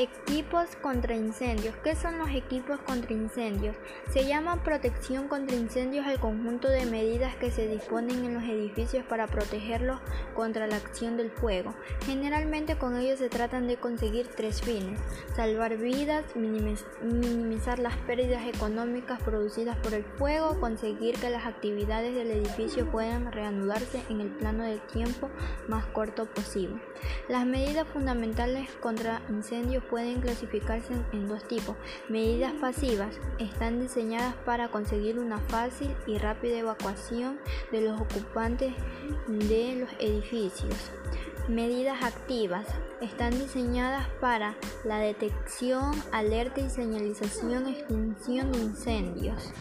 Equipos contra incendios. ¿Qué son los equipos contra incendios? Se llama protección contra incendios al conjunto de medidas que se disponen en los edificios para protegerlos contra la acción del fuego. Generalmente con ellos se tratan de conseguir tres fines. Salvar vidas, minimizar las pérdidas económicas producidas por el fuego, conseguir que las actividades del edificio puedan reanudarse en el plano de tiempo más corto posible. Las medidas fundamentales contra incendios pueden clasificarse en dos tipos. Medidas pasivas están diseñadas para conseguir una fácil y rápida evacuación de los ocupantes de los edificios. Medidas activas están diseñadas para la detección, alerta y señalización extinción de incendios.